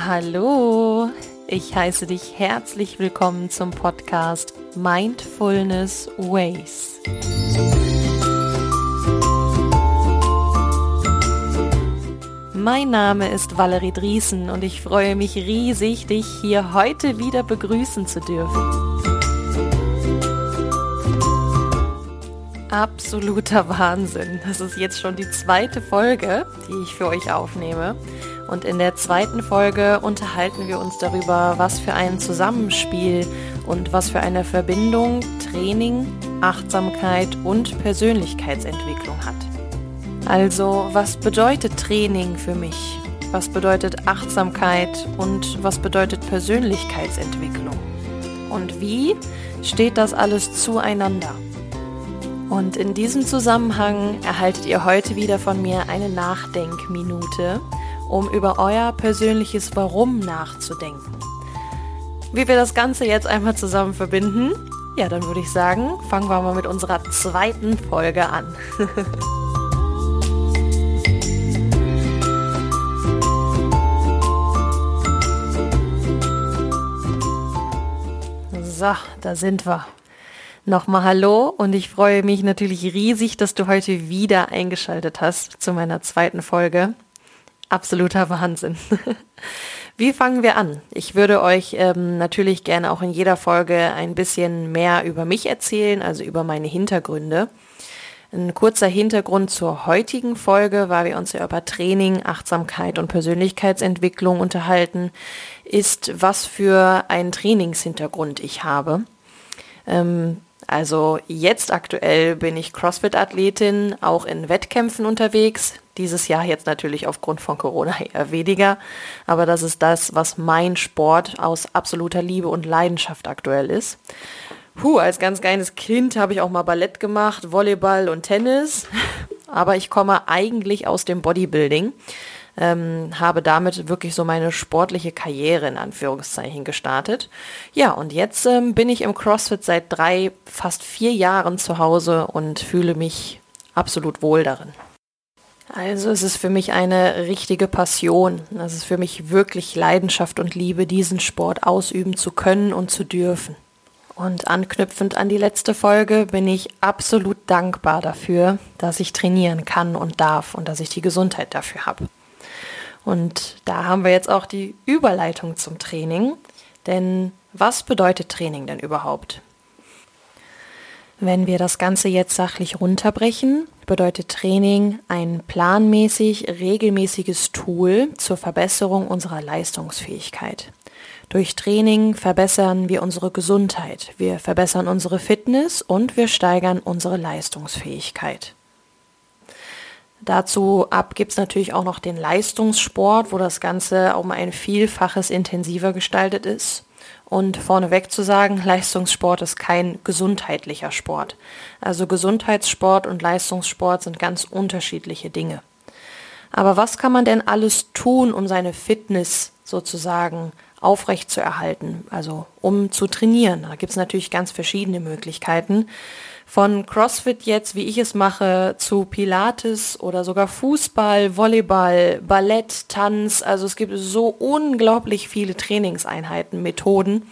Hallo. Ich heiße dich herzlich willkommen zum Podcast Mindfulness Ways. Mein Name ist Valerie Driesen und ich freue mich riesig, dich hier heute wieder begrüßen zu dürfen. Absoluter Wahnsinn. Das ist jetzt schon die zweite Folge, die ich für euch aufnehme. Und in der zweiten Folge unterhalten wir uns darüber, was für ein Zusammenspiel und was für eine Verbindung Training, Achtsamkeit und Persönlichkeitsentwicklung hat. Also, was bedeutet Training für mich? Was bedeutet Achtsamkeit und was bedeutet Persönlichkeitsentwicklung? Und wie steht das alles zueinander? Und in diesem Zusammenhang erhaltet ihr heute wieder von mir eine Nachdenkminute um über euer persönliches Warum nachzudenken. Wie wir das Ganze jetzt einmal zusammen verbinden, ja, dann würde ich sagen, fangen wir mal mit unserer zweiten Folge an. so, da sind wir. Nochmal Hallo und ich freue mich natürlich riesig, dass du heute wieder eingeschaltet hast zu meiner zweiten Folge absoluter Wahnsinn. Wie fangen wir an? Ich würde euch ähm, natürlich gerne auch in jeder Folge ein bisschen mehr über mich erzählen, also über meine Hintergründe. Ein kurzer Hintergrund zur heutigen Folge, weil wir uns ja über Training, Achtsamkeit und Persönlichkeitsentwicklung unterhalten, ist, was für einen Trainingshintergrund ich habe. Ähm, also jetzt aktuell bin ich CrossFit-Athletin, auch in Wettkämpfen unterwegs. Dieses Jahr jetzt natürlich aufgrund von Corona eher weniger. Aber das ist das, was mein Sport aus absoluter Liebe und Leidenschaft aktuell ist. Puh, als ganz kleines Kind habe ich auch mal Ballett gemacht, Volleyball und Tennis. Aber ich komme eigentlich aus dem Bodybuilding ähm, habe damit wirklich so meine sportliche Karriere in Anführungszeichen gestartet. Ja, und jetzt ähm, bin ich im CrossFit seit drei, fast vier Jahren zu Hause und fühle mich absolut wohl darin. Also es ist für mich eine richtige Passion. Es ist für mich wirklich Leidenschaft und Liebe, diesen Sport ausüben zu können und zu dürfen. Und anknüpfend an die letzte Folge bin ich absolut dankbar dafür, dass ich trainieren kann und darf und dass ich die Gesundheit dafür habe. Und da haben wir jetzt auch die Überleitung zum Training. Denn was bedeutet Training denn überhaupt? Wenn wir das Ganze jetzt sachlich runterbrechen, bedeutet Training ein planmäßig regelmäßiges Tool zur Verbesserung unserer Leistungsfähigkeit. Durch Training verbessern wir unsere Gesundheit, wir verbessern unsere Fitness und wir steigern unsere Leistungsfähigkeit. Dazu ab gibt es natürlich auch noch den Leistungssport, wo das Ganze um ein Vielfaches intensiver gestaltet ist. Und vorneweg zu sagen, Leistungssport ist kein gesundheitlicher Sport. Also Gesundheitssport und Leistungssport sind ganz unterschiedliche Dinge. Aber was kann man denn alles tun, um seine Fitness sozusagen aufrecht zu erhalten, also um zu trainieren? Da gibt es natürlich ganz verschiedene Möglichkeiten. Von CrossFit jetzt, wie ich es mache, zu Pilates oder sogar Fußball, Volleyball, Ballett, Tanz. Also es gibt so unglaublich viele Trainingseinheiten, Methoden.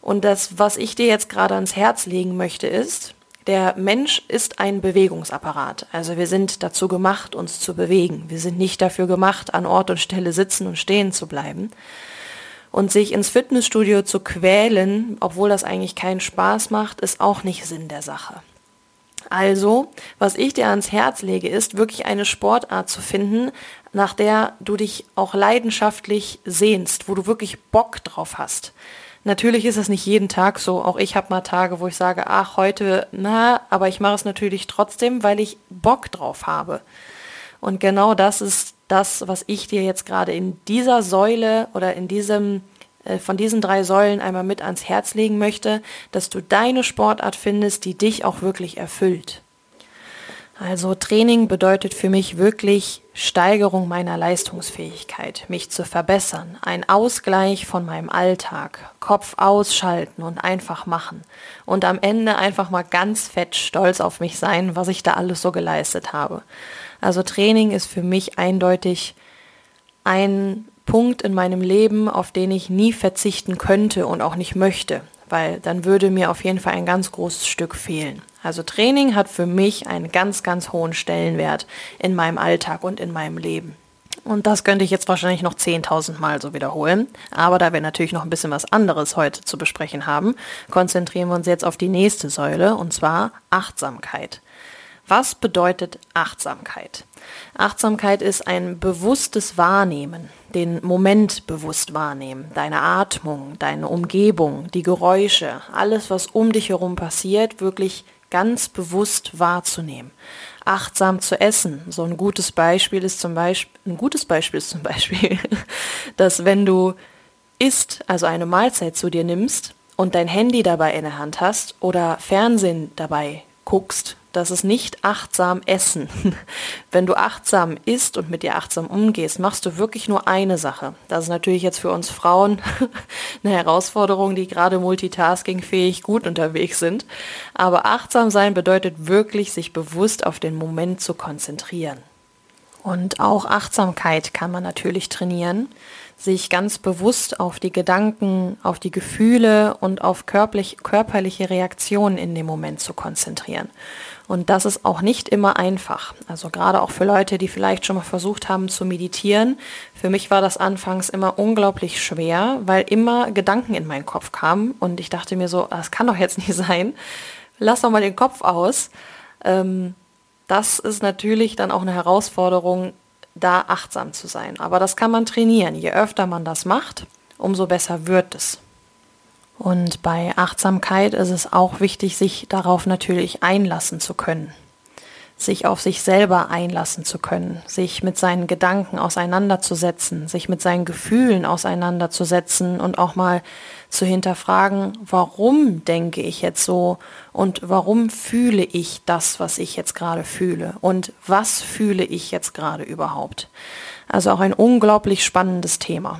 Und das, was ich dir jetzt gerade ans Herz legen möchte, ist, der Mensch ist ein Bewegungsapparat. Also wir sind dazu gemacht, uns zu bewegen. Wir sind nicht dafür gemacht, an Ort und Stelle sitzen und stehen zu bleiben. Und sich ins Fitnessstudio zu quälen, obwohl das eigentlich keinen Spaß macht, ist auch nicht Sinn der Sache. Also, was ich dir ans Herz lege, ist wirklich eine Sportart zu finden, nach der du dich auch leidenschaftlich sehnst, wo du wirklich Bock drauf hast. Natürlich ist es nicht jeden Tag so. Auch ich habe mal Tage, wo ich sage, ach, heute, na, aber ich mache es natürlich trotzdem, weil ich Bock drauf habe. Und genau das ist das, was ich dir jetzt gerade in dieser Säule oder in diesem äh, von diesen drei Säulen einmal mit ans Herz legen möchte, dass du deine Sportart findest, die dich auch wirklich erfüllt. Also Training bedeutet für mich wirklich Steigerung meiner Leistungsfähigkeit, mich zu verbessern, ein Ausgleich von meinem Alltag, Kopf ausschalten und einfach machen und am Ende einfach mal ganz fett stolz auf mich sein, was ich da alles so geleistet habe. Also Training ist für mich eindeutig ein Punkt in meinem Leben, auf den ich nie verzichten könnte und auch nicht möchte, weil dann würde mir auf jeden Fall ein ganz großes Stück fehlen. Also Training hat für mich einen ganz, ganz hohen Stellenwert in meinem Alltag und in meinem Leben. Und das könnte ich jetzt wahrscheinlich noch 10.000 Mal so wiederholen. Aber da wir natürlich noch ein bisschen was anderes heute zu besprechen haben, konzentrieren wir uns jetzt auf die nächste Säule, und zwar Achtsamkeit. Was bedeutet Achtsamkeit? Achtsamkeit ist ein bewusstes Wahrnehmen, den Moment bewusst wahrnehmen, deine Atmung, deine Umgebung, die Geräusche, alles, was um dich herum passiert, wirklich ganz bewusst wahrzunehmen. Achtsam zu essen. So ein gutes Beispiel ist zum Beispiel, ein gutes Beispiel ist zum Beispiel, dass wenn du isst, also eine Mahlzeit zu dir nimmst und dein Handy dabei in der Hand hast oder Fernsehen dabei guckst, das ist nicht achtsam essen. Wenn du achtsam isst und mit dir achtsam umgehst, machst du wirklich nur eine Sache. Das ist natürlich jetzt für uns Frauen eine Herausforderung, die gerade multitaskingfähig gut unterwegs sind. Aber achtsam sein bedeutet wirklich, sich bewusst auf den Moment zu konzentrieren. Und auch Achtsamkeit kann man natürlich trainieren, sich ganz bewusst auf die Gedanken, auf die Gefühle und auf körperlich, körperliche Reaktionen in dem Moment zu konzentrieren. Und das ist auch nicht immer einfach. Also gerade auch für Leute, die vielleicht schon mal versucht haben zu meditieren. Für mich war das anfangs immer unglaublich schwer, weil immer Gedanken in meinen Kopf kamen und ich dachte mir so, das kann doch jetzt nicht sein. Lass doch mal den Kopf aus. Ähm, das ist natürlich dann auch eine Herausforderung, da achtsam zu sein. Aber das kann man trainieren. Je öfter man das macht, umso besser wird es. Und bei Achtsamkeit ist es auch wichtig, sich darauf natürlich einlassen zu können, sich auf sich selber einlassen zu können, sich mit seinen Gedanken auseinanderzusetzen, sich mit seinen Gefühlen auseinanderzusetzen und auch mal zu hinterfragen, warum denke ich jetzt so und warum fühle ich das, was ich jetzt gerade fühle und was fühle ich jetzt gerade überhaupt. Also auch ein unglaublich spannendes Thema.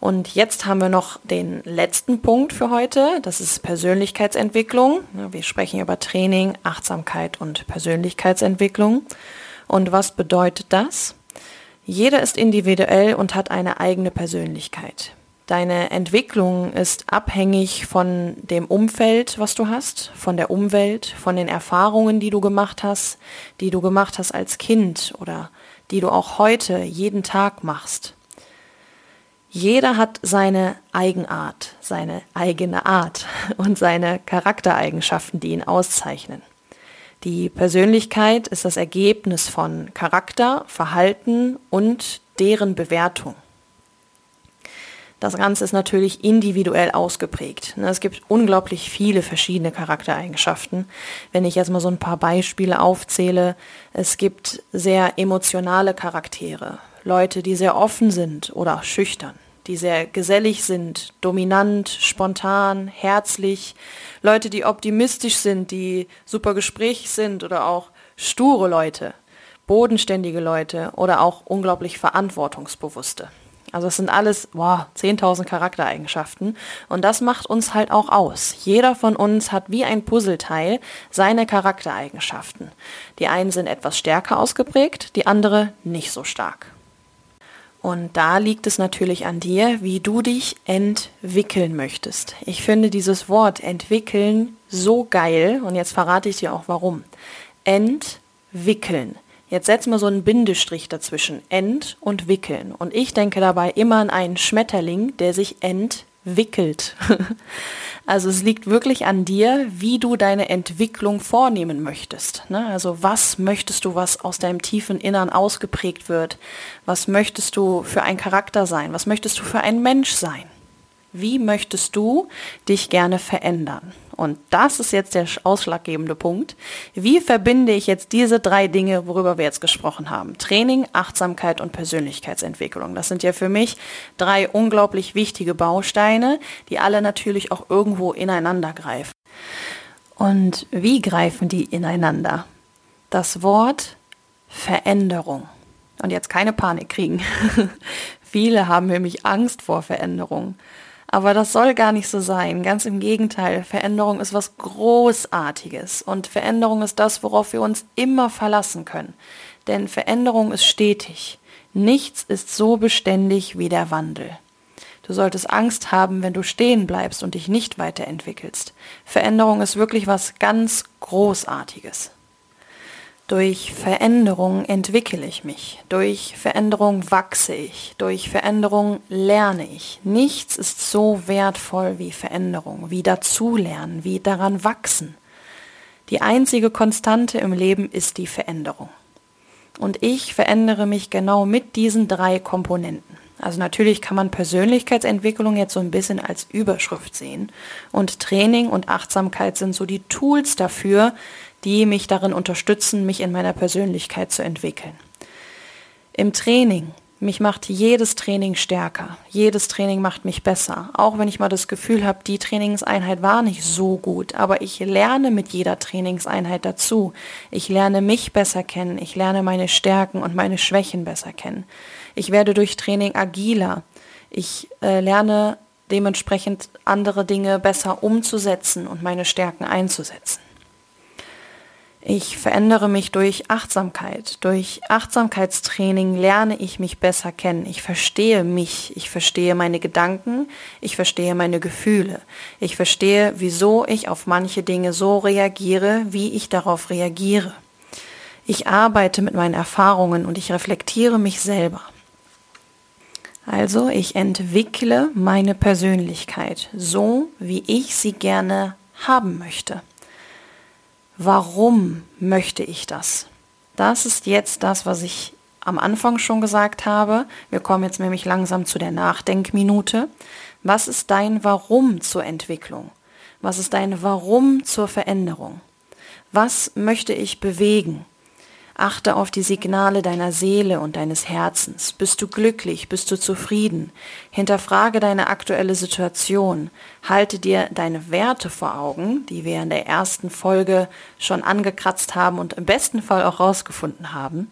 Und jetzt haben wir noch den letzten Punkt für heute. Das ist Persönlichkeitsentwicklung. Wir sprechen über Training, Achtsamkeit und Persönlichkeitsentwicklung. Und was bedeutet das? Jeder ist individuell und hat eine eigene Persönlichkeit. Deine Entwicklung ist abhängig von dem Umfeld, was du hast, von der Umwelt, von den Erfahrungen, die du gemacht hast, die du gemacht hast als Kind oder die du auch heute jeden Tag machst. Jeder hat seine Eigenart, seine eigene Art und seine Charaktereigenschaften, die ihn auszeichnen. Die Persönlichkeit ist das Ergebnis von Charakter, Verhalten und deren Bewertung. Das Ganze ist natürlich individuell ausgeprägt. Es gibt unglaublich viele verschiedene Charaktereigenschaften. Wenn ich jetzt mal so ein paar Beispiele aufzähle, es gibt sehr emotionale Charaktere, Leute, die sehr offen sind oder schüchtern die sehr gesellig sind, dominant, spontan, herzlich, Leute, die optimistisch sind, die super gesprächig sind oder auch sture Leute, bodenständige Leute oder auch unglaublich verantwortungsbewusste. Also es sind alles, wow, 10.000 Charaktereigenschaften und das macht uns halt auch aus. Jeder von uns hat wie ein Puzzleteil seine Charaktereigenschaften. Die einen sind etwas stärker ausgeprägt, die andere nicht so stark. Und da liegt es natürlich an dir, wie du dich entwickeln möchtest. Ich finde dieses Wort entwickeln so geil und jetzt verrate ich dir auch warum. Entwickeln. Jetzt setz mal so einen Bindestrich dazwischen. Ent und wickeln. Und ich denke dabei immer an einen Schmetterling, der sich entwickelt. Also es liegt wirklich an dir, wie du deine Entwicklung vornehmen möchtest. Ne? Also was möchtest du, was aus deinem tiefen Innern ausgeprägt wird? Was möchtest du für ein Charakter sein? Was möchtest du für ein Mensch sein? Wie möchtest du dich gerne verändern? Und das ist jetzt der ausschlaggebende Punkt. Wie verbinde ich jetzt diese drei Dinge, worüber wir jetzt gesprochen haben? Training, Achtsamkeit und Persönlichkeitsentwicklung. Das sind ja für mich drei unglaublich wichtige Bausteine, die alle natürlich auch irgendwo ineinander greifen. Und wie greifen die ineinander? Das Wort Veränderung. Und jetzt keine Panik kriegen. Viele haben nämlich Angst vor Veränderung. Aber das soll gar nicht so sein. Ganz im Gegenteil. Veränderung ist was Großartiges. Und Veränderung ist das, worauf wir uns immer verlassen können. Denn Veränderung ist stetig. Nichts ist so beständig wie der Wandel. Du solltest Angst haben, wenn du stehen bleibst und dich nicht weiterentwickelst. Veränderung ist wirklich was ganz Großartiges. Durch Veränderung entwickle ich mich, durch Veränderung wachse ich, durch Veränderung lerne ich. Nichts ist so wertvoll wie Veränderung, wie dazulernen, wie daran wachsen. Die einzige Konstante im Leben ist die Veränderung. Und ich verändere mich genau mit diesen drei Komponenten. Also natürlich kann man Persönlichkeitsentwicklung jetzt so ein bisschen als Überschrift sehen. Und Training und Achtsamkeit sind so die Tools dafür, die mich darin unterstützen, mich in meiner Persönlichkeit zu entwickeln. Im Training, mich macht jedes Training stärker, jedes Training macht mich besser, auch wenn ich mal das Gefühl habe, die Trainingseinheit war nicht so gut, aber ich lerne mit jeder Trainingseinheit dazu. Ich lerne mich besser kennen, ich lerne meine Stärken und meine Schwächen besser kennen. Ich werde durch Training agiler. Ich äh, lerne dementsprechend andere Dinge besser umzusetzen und meine Stärken einzusetzen. Ich verändere mich durch Achtsamkeit. Durch Achtsamkeitstraining lerne ich mich besser kennen. Ich verstehe mich. Ich verstehe meine Gedanken. Ich verstehe meine Gefühle. Ich verstehe, wieso ich auf manche Dinge so reagiere, wie ich darauf reagiere. Ich arbeite mit meinen Erfahrungen und ich reflektiere mich selber. Also ich entwickle meine Persönlichkeit so, wie ich sie gerne haben möchte. Warum möchte ich das? Das ist jetzt das, was ich am Anfang schon gesagt habe. Wir kommen jetzt nämlich langsam zu der Nachdenkminute. Was ist dein Warum zur Entwicklung? Was ist dein Warum zur Veränderung? Was möchte ich bewegen? Achte auf die Signale deiner Seele und deines Herzens. Bist du glücklich? Bist du zufrieden? Hinterfrage deine aktuelle Situation. Halte dir deine Werte vor Augen, die wir in der ersten Folge schon angekratzt haben und im besten Fall auch rausgefunden haben.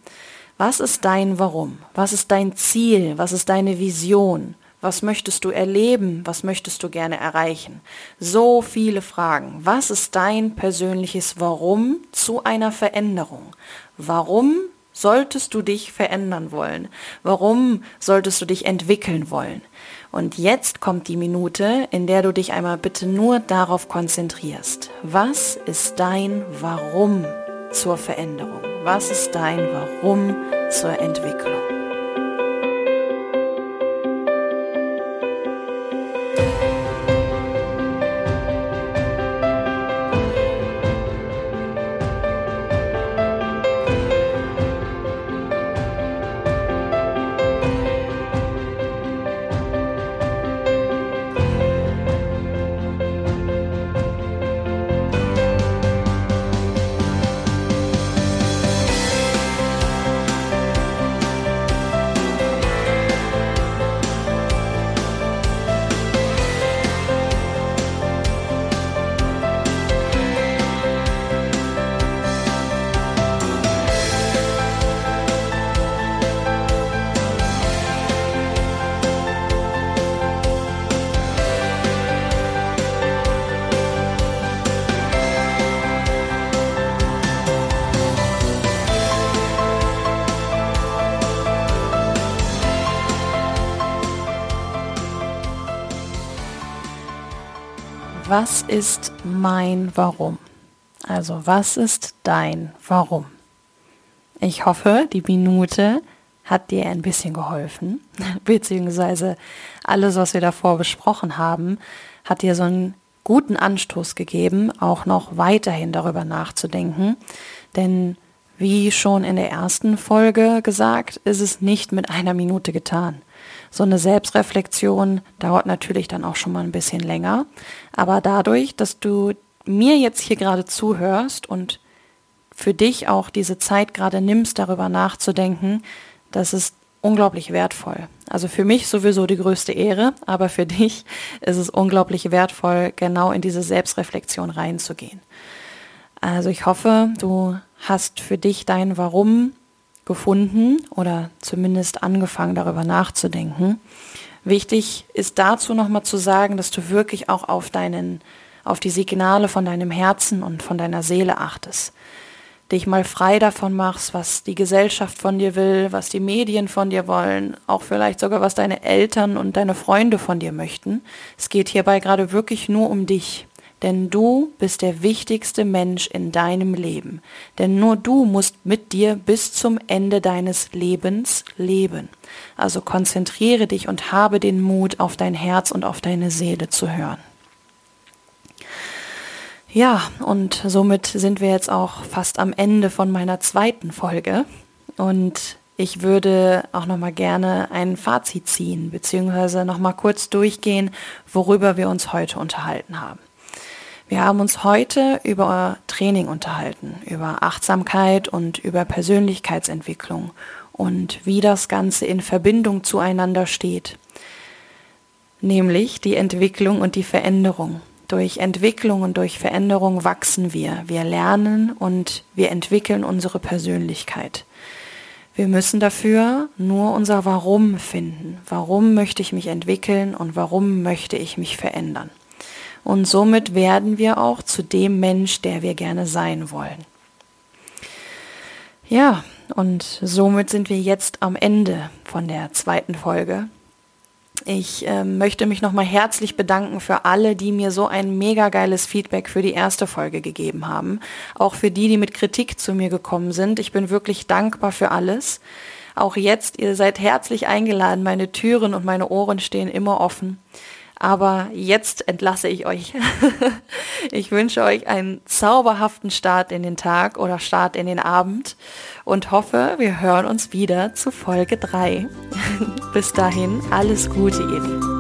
Was ist dein Warum? Was ist dein Ziel? Was ist deine Vision? Was möchtest du erleben? Was möchtest du gerne erreichen? So viele Fragen. Was ist dein persönliches Warum zu einer Veränderung? Warum solltest du dich verändern wollen? Warum solltest du dich entwickeln wollen? Und jetzt kommt die Minute, in der du dich einmal bitte nur darauf konzentrierst. Was ist dein Warum zur Veränderung? Was ist dein Warum zur Entwicklung? Was ist mein Warum? Also was ist dein Warum? Ich hoffe, die Minute hat dir ein bisschen geholfen, beziehungsweise alles, was wir davor besprochen haben, hat dir so einen guten Anstoß gegeben, auch noch weiterhin darüber nachzudenken. Denn wie schon in der ersten Folge gesagt, ist es nicht mit einer Minute getan. So eine Selbstreflexion dauert natürlich dann auch schon mal ein bisschen länger. Aber dadurch, dass du mir jetzt hier gerade zuhörst und für dich auch diese Zeit gerade nimmst, darüber nachzudenken, das ist unglaublich wertvoll. Also für mich sowieso die größte Ehre, aber für dich ist es unglaublich wertvoll, genau in diese Selbstreflexion reinzugehen. Also ich hoffe, du hast für dich dein Warum gefunden oder zumindest angefangen darüber nachzudenken. Wichtig ist dazu nochmal zu sagen, dass du wirklich auch auf deinen, auf die Signale von deinem Herzen und von deiner Seele achtest. dich mal frei davon machst, was die Gesellschaft von dir will, was die Medien von dir wollen, auch vielleicht sogar was deine Eltern und deine Freunde von dir möchten. Es geht hierbei gerade wirklich nur um dich. Denn du bist der wichtigste Mensch in deinem Leben. Denn nur du musst mit dir bis zum Ende deines Lebens leben. Also konzentriere dich und habe den Mut, auf dein Herz und auf deine Seele zu hören. Ja, und somit sind wir jetzt auch fast am Ende von meiner zweiten Folge. Und ich würde auch noch mal gerne ein Fazit ziehen, beziehungsweise noch mal kurz durchgehen, worüber wir uns heute unterhalten haben. Wir haben uns heute über Training unterhalten, über Achtsamkeit und über Persönlichkeitsentwicklung und wie das Ganze in Verbindung zueinander steht. Nämlich die Entwicklung und die Veränderung. Durch Entwicklung und durch Veränderung wachsen wir. Wir lernen und wir entwickeln unsere Persönlichkeit. Wir müssen dafür nur unser Warum finden. Warum möchte ich mich entwickeln und warum möchte ich mich verändern? Und somit werden wir auch zu dem Mensch, der wir gerne sein wollen. Ja, und somit sind wir jetzt am Ende von der zweiten Folge. Ich äh, möchte mich nochmal herzlich bedanken für alle, die mir so ein mega geiles Feedback für die erste Folge gegeben haben. Auch für die, die mit Kritik zu mir gekommen sind. Ich bin wirklich dankbar für alles. Auch jetzt, ihr seid herzlich eingeladen. Meine Türen und meine Ohren stehen immer offen. Aber jetzt entlasse ich euch. ich wünsche euch einen zauberhaften Start in den Tag oder Start in den Abend und hoffe, wir hören uns wieder zu Folge 3. Bis dahin, alles Gute, ihr Lieben.